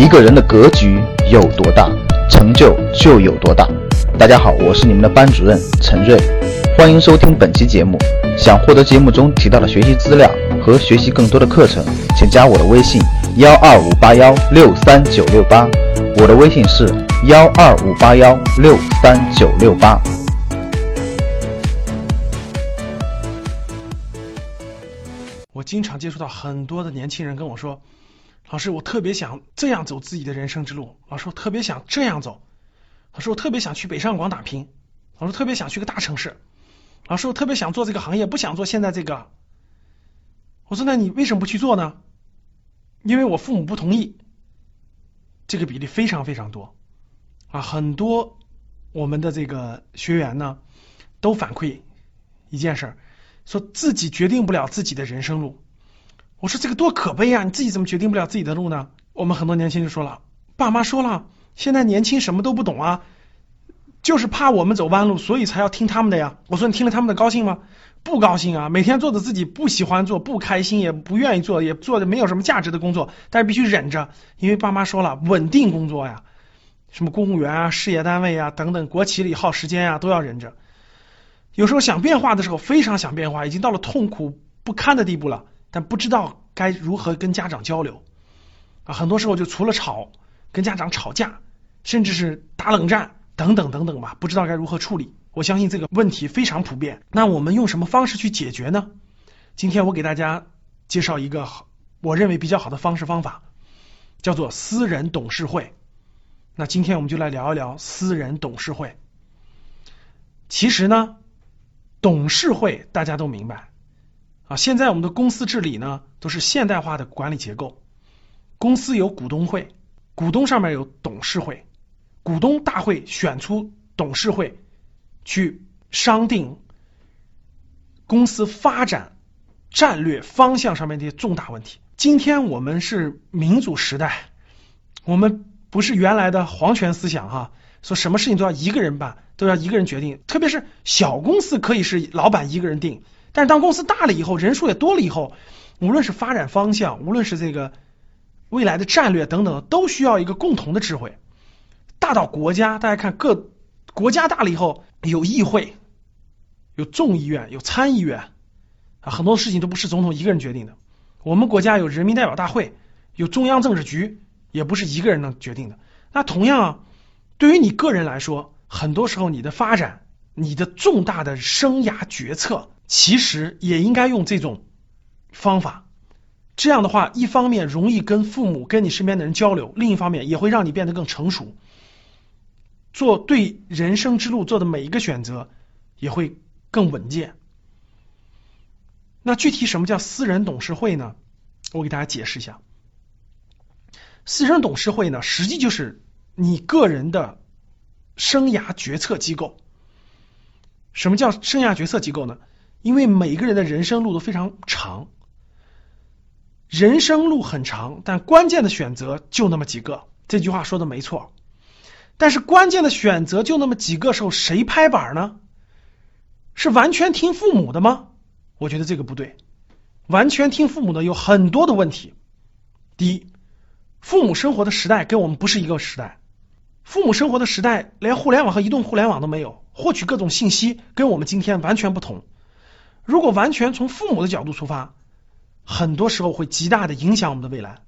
一个人的格局有多大，成就就有多大。大家好，我是你们的班主任陈瑞，欢迎收听本期节目。想获得节目中提到的学习资料和学习更多的课程，请加我的微信：幺二五八幺六三九六八。我的微信是幺二五八幺六三九六八。我经常接触到很多的年轻人跟我说：“老师，我特别想这样走自己的人生之路。老师，我特别想这样走。老师，我特别想去北上广打拼。老师，特别想去个大城市。老师，我特别想做这个行业，不想做现在这个。”我说：“那你为什么不去做呢？”因为我父母不同意。这个比例非常非常多啊！很多我们的这个学员呢，都反馈一件事，说自己决定不了自己的人生路。我说这个多可悲啊！你自己怎么决定不了自己的路呢？我们很多年轻人说了，爸妈说了，现在年轻什么都不懂啊，就是怕我们走弯路，所以才要听他们的呀。我说你听了他们的高兴吗？不高兴啊！每天做着自己不喜欢做、不开心、也不愿意做、也做的没有什么价值的工作，但是必须忍着，因为爸妈说了，稳定工作呀，什么公务员啊、事业单位啊等等，国企里耗时间啊，都要忍着。有时候想变化的时候，非常想变化，已经到了痛苦不堪的地步了，但不知道该如何跟家长交流啊。很多时候就除了吵，跟家长吵架，甚至是打冷战等等等等吧，不知道该如何处理。我相信这个问题非常普遍。那我们用什么方式去解决呢？今天我给大家介绍一个我认为比较好的方式方法，叫做私人董事会。那今天我们就来聊一聊私人董事会。其实呢，董事会大家都明白啊。现在我们的公司治理呢，都是现代化的管理结构。公司有股东会，股东上面有董事会，股东大会选出董事会。去商定公司发展战略方向上面的重大问题。今天我们是民主时代，我们不是原来的皇权思想哈，说什么事情都要一个人办，都要一个人决定。特别是小公司可以是老板一个人定，但是当公司大了以后，人数也多了以后，无论是发展方向，无论是这个未来的战略等等，都需要一个共同的智慧。大到国家，大家看各国家大了以后。有议会，有众议院，有参议院，很多事情都不是总统一个人决定的。我们国家有人民代表大会，有中央政治局，也不是一个人能决定的。那同样，对于你个人来说，很多时候你的发展，你的重大的生涯决策，其实也应该用这种方法。这样的话，一方面容易跟父母、跟你身边的人交流，另一方面也会让你变得更成熟。做对人生之路做的每一个选择也会更稳健。那具体什么叫私人董事会呢？我给大家解释一下。私人董事会呢，实际就是你个人的生涯决策机构。什么叫生涯决策机构呢？因为每个人的人生路都非常长，人生路很长，但关键的选择就那么几个。这句话说的没错。但是关键的选择就那么几个时候，谁拍板呢？是完全听父母的吗？我觉得这个不对。完全听父母的有很多的问题。第一，父母生活的时代跟我们不是一个时代。父母生活的时代连互联网和移动互联网都没有，获取各种信息跟我们今天完全不同。如果完全从父母的角度出发，很多时候会极大的影响我们的未来。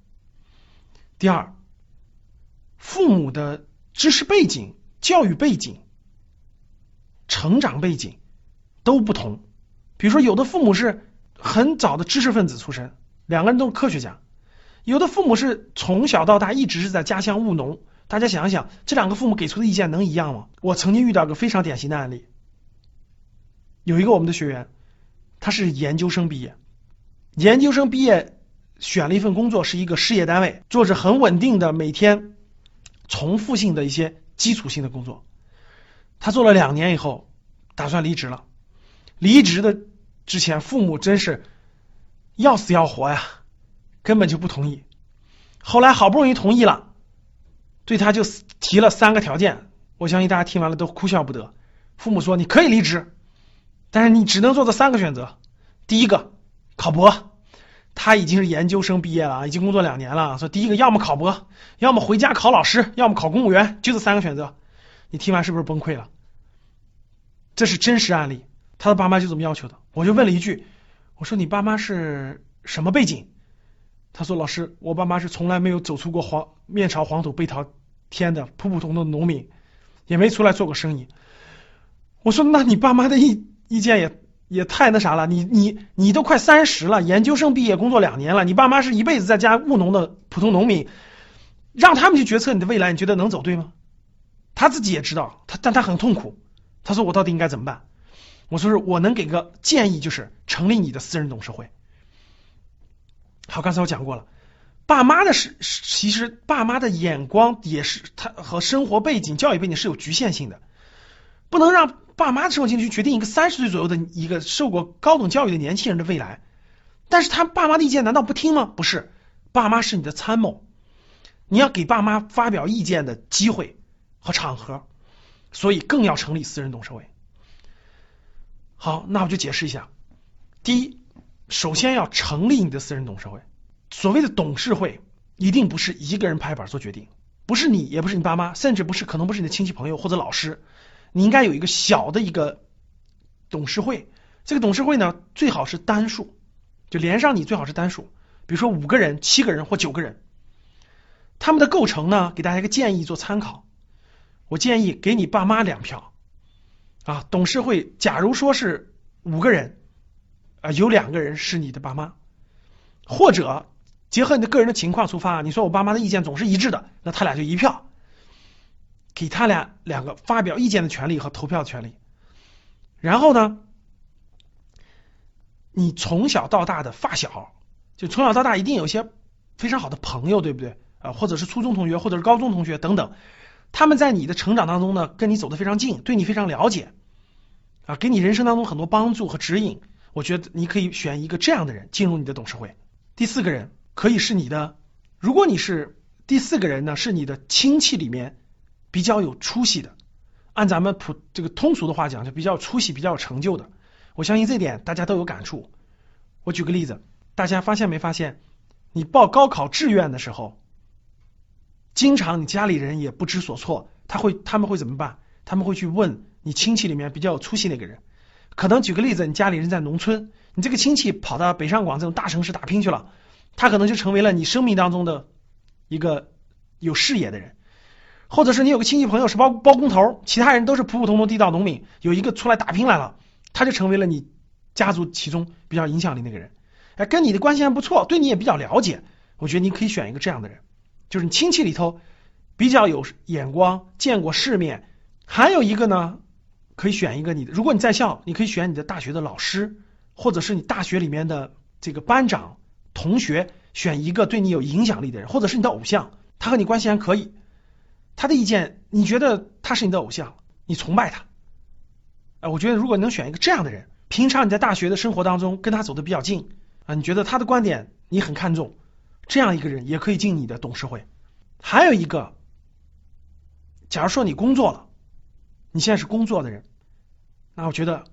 第二，父母的。知识背景、教育背景、成长背景都不同。比如说，有的父母是很早的知识分子出身，两个人都是科学家；有的父母是从小到大一直是在家乡务农。大家想一想，这两个父母给出的意见能一样吗？我曾经遇到个非常典型的案例，有一个我们的学员，他是研究生毕业，研究生毕业选了一份工作，是一个事业单位，做着很稳定的每天。重复性的一些基础性的工作，他做了两年以后，打算离职了。离职的之前，父母真是要死要活呀，根本就不同意。后来好不容易同意了，对他就提了三个条件。我相信大家听完了都哭笑不得。父母说：“你可以离职，但是你只能做这三个选择。第一个，考博；他已经是研究生毕业了，已经工作两年了。说第一个要么考博，要么回家考老师，要么考公务员，就这三个选择。你听完是不是崩溃了？这是真实案例，他的爸妈就这么要求的。我就问了一句，我说你爸妈是什么背景？他说老师，我爸妈是从来没有走出过黄面朝黄土背朝天的普普通通的农民，也没出来做过生意。我说那你爸妈的一意见也也太那啥了，你你你都快三十了，研究生毕业工作两年了，你爸妈是一辈子在家务农的普通农民，让他们去决策你的未来，你觉得能走对吗？他自己也知道，他但他很痛苦。他说我到底应该怎么办？我说是我能给个建议，就是成立你的私人董事会。好，刚才我讲过了，爸妈的是其实爸妈的眼光也是他和生活背景、教育背景是有局限性的，不能让爸妈的生活经历去决定一个三十岁左右的一个受过高等教育的年轻人的未来。但是他爸妈的意见难道不听吗？不是，爸妈是你的参谋，你要给爸妈发表意见的机会和场合，所以更要成立私人董事会。好，那我就解释一下，第一。首先要成立你的私人董事会。所谓的董事会，一定不是一个人拍板做决定，不是你，也不是你爸妈，甚至不是，可能不是你的亲戚朋友或者老师。你应该有一个小的一个董事会。这个董事会呢，最好是单数，就连上你最好是单数，比如说五个人、七个人或九个人。他们的构成呢，给大家一个建议做参考。我建议给你爸妈两票啊。董事会假如说是五个人。啊，有两个人是你的爸妈，或者结合你的个人的情况出发，你说我爸妈的意见总是一致的，那他俩就一票，给他俩两个发表意见的权利和投票权利。然后呢，你从小到大的发小，就从小到大一定有些非常好的朋友，对不对？啊，或者是初中同学，或者是高中同学等等，他们在你的成长当中呢，跟你走得非常近，对你非常了解，啊，给你人生当中很多帮助和指引。我觉得你可以选一个这样的人进入你的董事会。第四个人可以是你的，如果你是第四个人呢，是你的亲戚里面比较有出息的，按咱们普这个通俗的话讲，就比较有出息、比较有成就的。我相信这点大家都有感触。我举个例子，大家发现没发现，你报高考志愿的时候，经常你家里人也不知所措，他会他们会怎么办？他们会去问你亲戚里面比较有出息那个人。可能举个例子，你家里人在农村，你这个亲戚跑到北上广这种大城市打拼去了，他可能就成为了你生命当中的一个有事业的人，或者是你有个亲戚朋友是包包工头，其他人都是普普通通地道农民，有一个出来打拼来了，他就成为了你家族其中比较影响力那个人，哎，跟你的关系还不错，对你也比较了解，我觉得你可以选一个这样的人，就是你亲戚里头比较有眼光、见过世面，还有一个呢。可以选一个你，如果你在校，你可以选你的大学的老师，或者是你大学里面的这个班长、同学，选一个对你有影响力的人，或者是你的偶像，他和你关系还可以，他的意见你觉得他是你的偶像，你崇拜他，哎，我觉得如果能选一个这样的人，平常你在大学的生活当中跟他走的比较近啊，你觉得他的观点你很看重，这样一个人也可以进你的董事会。还有一个，假如说你工作了。你现在是工作的人，那我觉得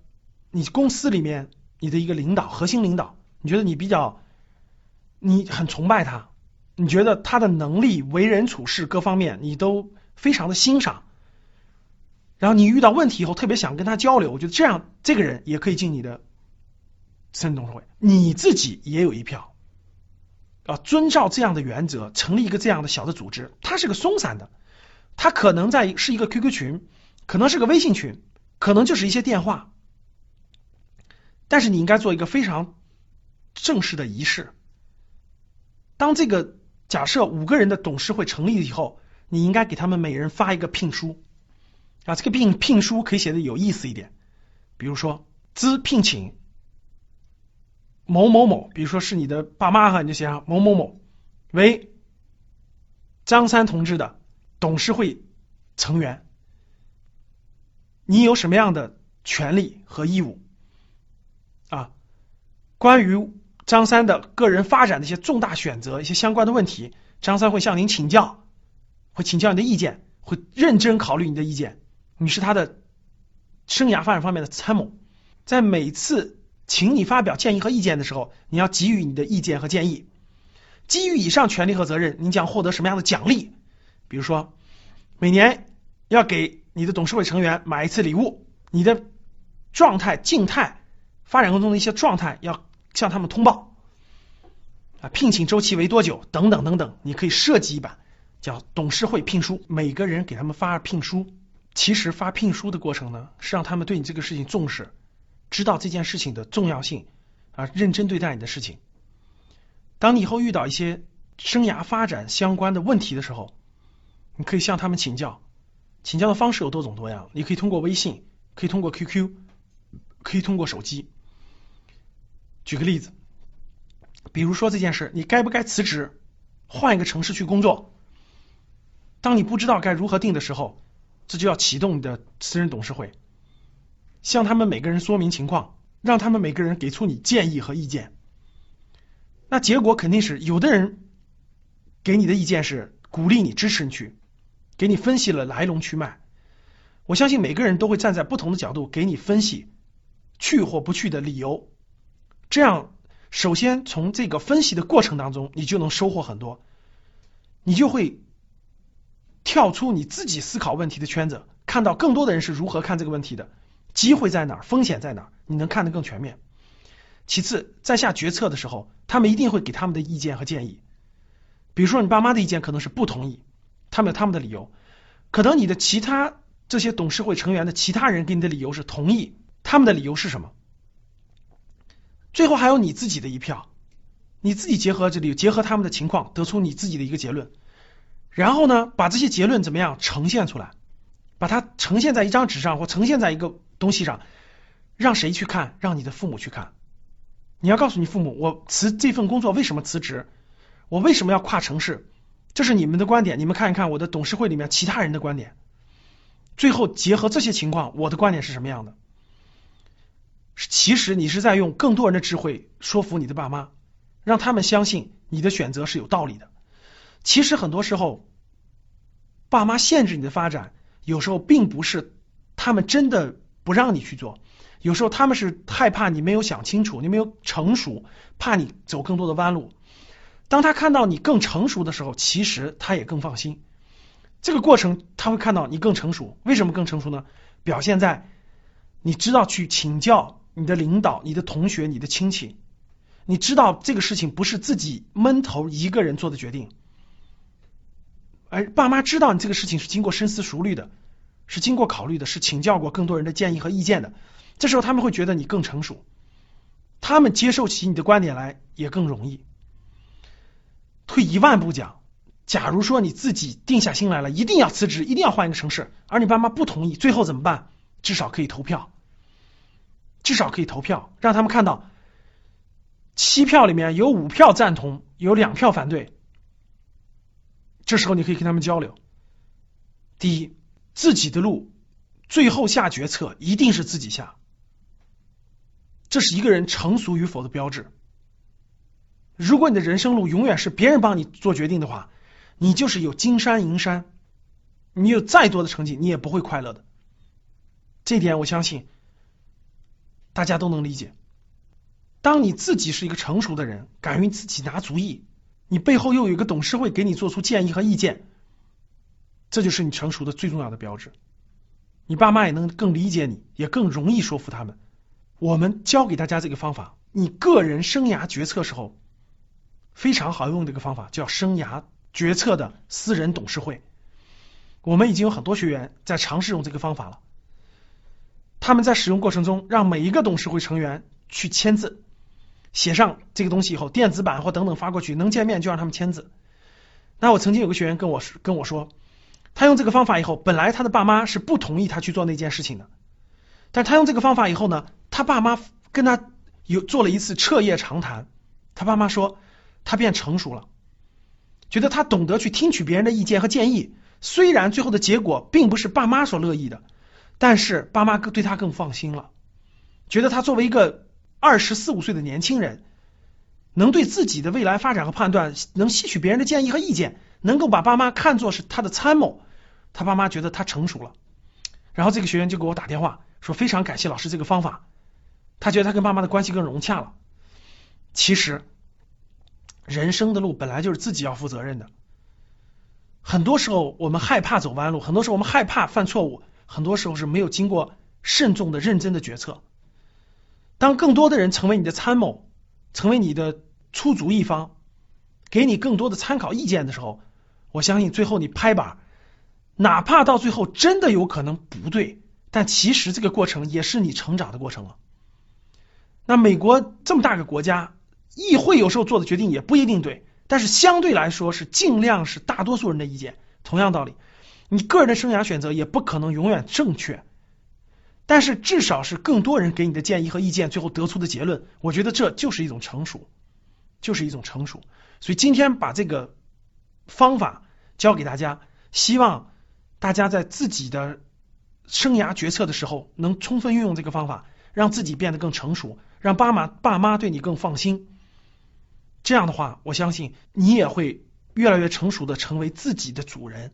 你公司里面你的一个领导，核心领导，你觉得你比较，你很崇拜他，你觉得他的能力、为人处事各方面你都非常的欣赏，然后你遇到问题以后特别想跟他交流，我觉得这样这个人也可以进你的私人董事会，你自己也有一票啊，遵照这样的原则成立一个这样的小的组织，它是个松散的，它可能在是一个 QQ 群。可能是个微信群，可能就是一些电话，但是你应该做一个非常正式的仪式。当这个假设五个人的董事会成立以后，你应该给他们每人发一个聘书啊，这个聘聘书可以写的有意思一点，比如说兹聘请某某某，比如说是你的爸妈哈，你就写上某某某为张三同志的董事会成员。你有什么样的权利和义务啊？关于张三的个人发展的一些重大选择、一些相关的问题，张三会向您请教，会请教你的意见，会认真考虑你的意见。你是他的生涯发展方面的参谋，在每次请你发表建议和意见的时候，你要给予你的意见和建议。基于以上权利和责任，你将获得什么样的奖励？比如说，每年要给你的董事会成员买一次礼物，你的状态、静态发展过程中的一些状态要向他们通报。啊，聘请周期为多久？等等等等，你可以设计一版叫董事会聘书，每个人给他们发聘书。其实发聘书的过程呢，是让他们对你这个事情重视。知道这件事情的重要性啊，认真对待你的事情。当你以后遇到一些生涯发展相关的问题的时候，你可以向他们请教。请教的方式有多种多样，你可以通过微信，可以通过 QQ，可以通过手机。举个例子，比如说这件事，你该不该辞职，换一个城市去工作？当你不知道该如何定的时候，这就要启动你的私人董事会。向他们每个人说明情况，让他们每个人给出你建议和意见。那结果肯定是有的人给你的意见是鼓励你、支持你去，给你分析了来龙去脉。我相信每个人都会站在不同的角度给你分析去或不去的理由。这样，首先从这个分析的过程当中，你就能收获很多，你就会跳出你自己思考问题的圈子，看到更多的人是如何看这个问题的。机会在哪儿？风险在哪儿？你能看得更全面。其次，在下决策的时候，他们一定会给他们的意见和建议。比如说，你爸妈的意见可能是不同意，他们有他们的理由；可能你的其他这些董事会成员的其他人给你的理由是同意，他们的理由是什么？最后还有你自己的一票，你自己结合这里，结合他们的情况，得出你自己的一个结论。然后呢，把这些结论怎么样呈现出来？把它呈现在一张纸上，或呈现在一个。东西上，让谁去看？让你的父母去看。你要告诉你父母，我辞这份工作为什么辞职？我为什么要跨城市？这是你们的观点，你们看一看我的董事会里面其他人的观点。最后结合这些情况，我的观点是什么样的？其实你是在用更多人的智慧说服你的爸妈，让他们相信你的选择是有道理的。其实很多时候，爸妈限制你的发展，有时候并不是他们真的。不让你去做，有时候他们是害怕你没有想清楚，你没有成熟，怕你走更多的弯路。当他看到你更成熟的时候，其实他也更放心。这个过程他会看到你更成熟，为什么更成熟呢？表现在你知道去请教你的领导、你的同学、你的亲戚，你知道这个事情不是自己闷头一个人做的决定，而爸妈知道你这个事情是经过深思熟虑的。是经过考虑的，是请教过更多人的建议和意见的。这时候他们会觉得你更成熟，他们接受起你的观点来也更容易。退一万步讲，假如说你自己定下心来了，一定要辞职，一定要换一个城市，而你爸妈不同意，最后怎么办？至少可以投票，至少可以投票，让他们看到七票里面有五票赞同，有两票反对。这时候你可以跟他们交流。第一。自己的路，最后下决策一定是自己下，这是一个人成熟与否的标志。如果你的人生路永远是别人帮你做决定的话，你就是有金山银山，你有再多的成绩，你也不会快乐的。这点我相信大家都能理解。当你自己是一个成熟的人，敢于自己拿主意，你背后又有一个董事会给你做出建议和意见。这就是你成熟的最重要的标志，你爸妈也能更理解你，也更容易说服他们。我们教给大家这个方法，你个人生涯决策时候非常好用的一个方法，叫生涯决策的私人董事会。我们已经有很多学员在尝试用这个方法了。他们在使用过程中，让每一个董事会成员去签字，写上这个东西以后，电子版或等等发过去，能见面就让他们签字。那我曾经有个学员跟我跟我说。他用这个方法以后，本来他的爸妈是不同意他去做那件事情的，但他用这个方法以后呢，他爸妈跟他有做了一次彻夜长谈，他爸妈说他变成熟了，觉得他懂得去听取别人的意见和建议，虽然最后的结果并不是爸妈所乐意的，但是爸妈更对他更放心了，觉得他作为一个二十四五岁的年轻人，能对自己的未来发展和判断，能吸取别人的建议和意见。能够把爸妈看作是他的参谋，他爸妈觉得他成熟了，然后这个学员就给我打电话说非常感谢老师这个方法，他觉得他跟爸妈的关系更融洽了。其实，人生的路本来就是自己要负责任的。很多时候我们害怕走弯路，很多时候我们害怕犯错误，很多时候是没有经过慎重的、认真的决策。当更多的人成为你的参谋，成为你的出主意方，给你更多的参考意见的时候，我相信最后你拍板，哪怕到最后真的有可能不对，但其实这个过程也是你成长的过程了。那美国这么大个国家，议会有时候做的决定也不一定对。但是相对来说是尽量是大多数人的意见。同样道理，你个人的生涯选择也不可能永远正确，但是至少是更多人给你的建议和意见，最后得出的结论，我觉得这就是一种成熟，就是一种成熟。所以今天把这个方法教给大家，希望大家在自己的生涯决策的时候能充分运用这个方法，让自己变得更成熟，让爸妈爸妈对你更放心。这样的话，我相信你也会越来越成熟的成为自己的主人，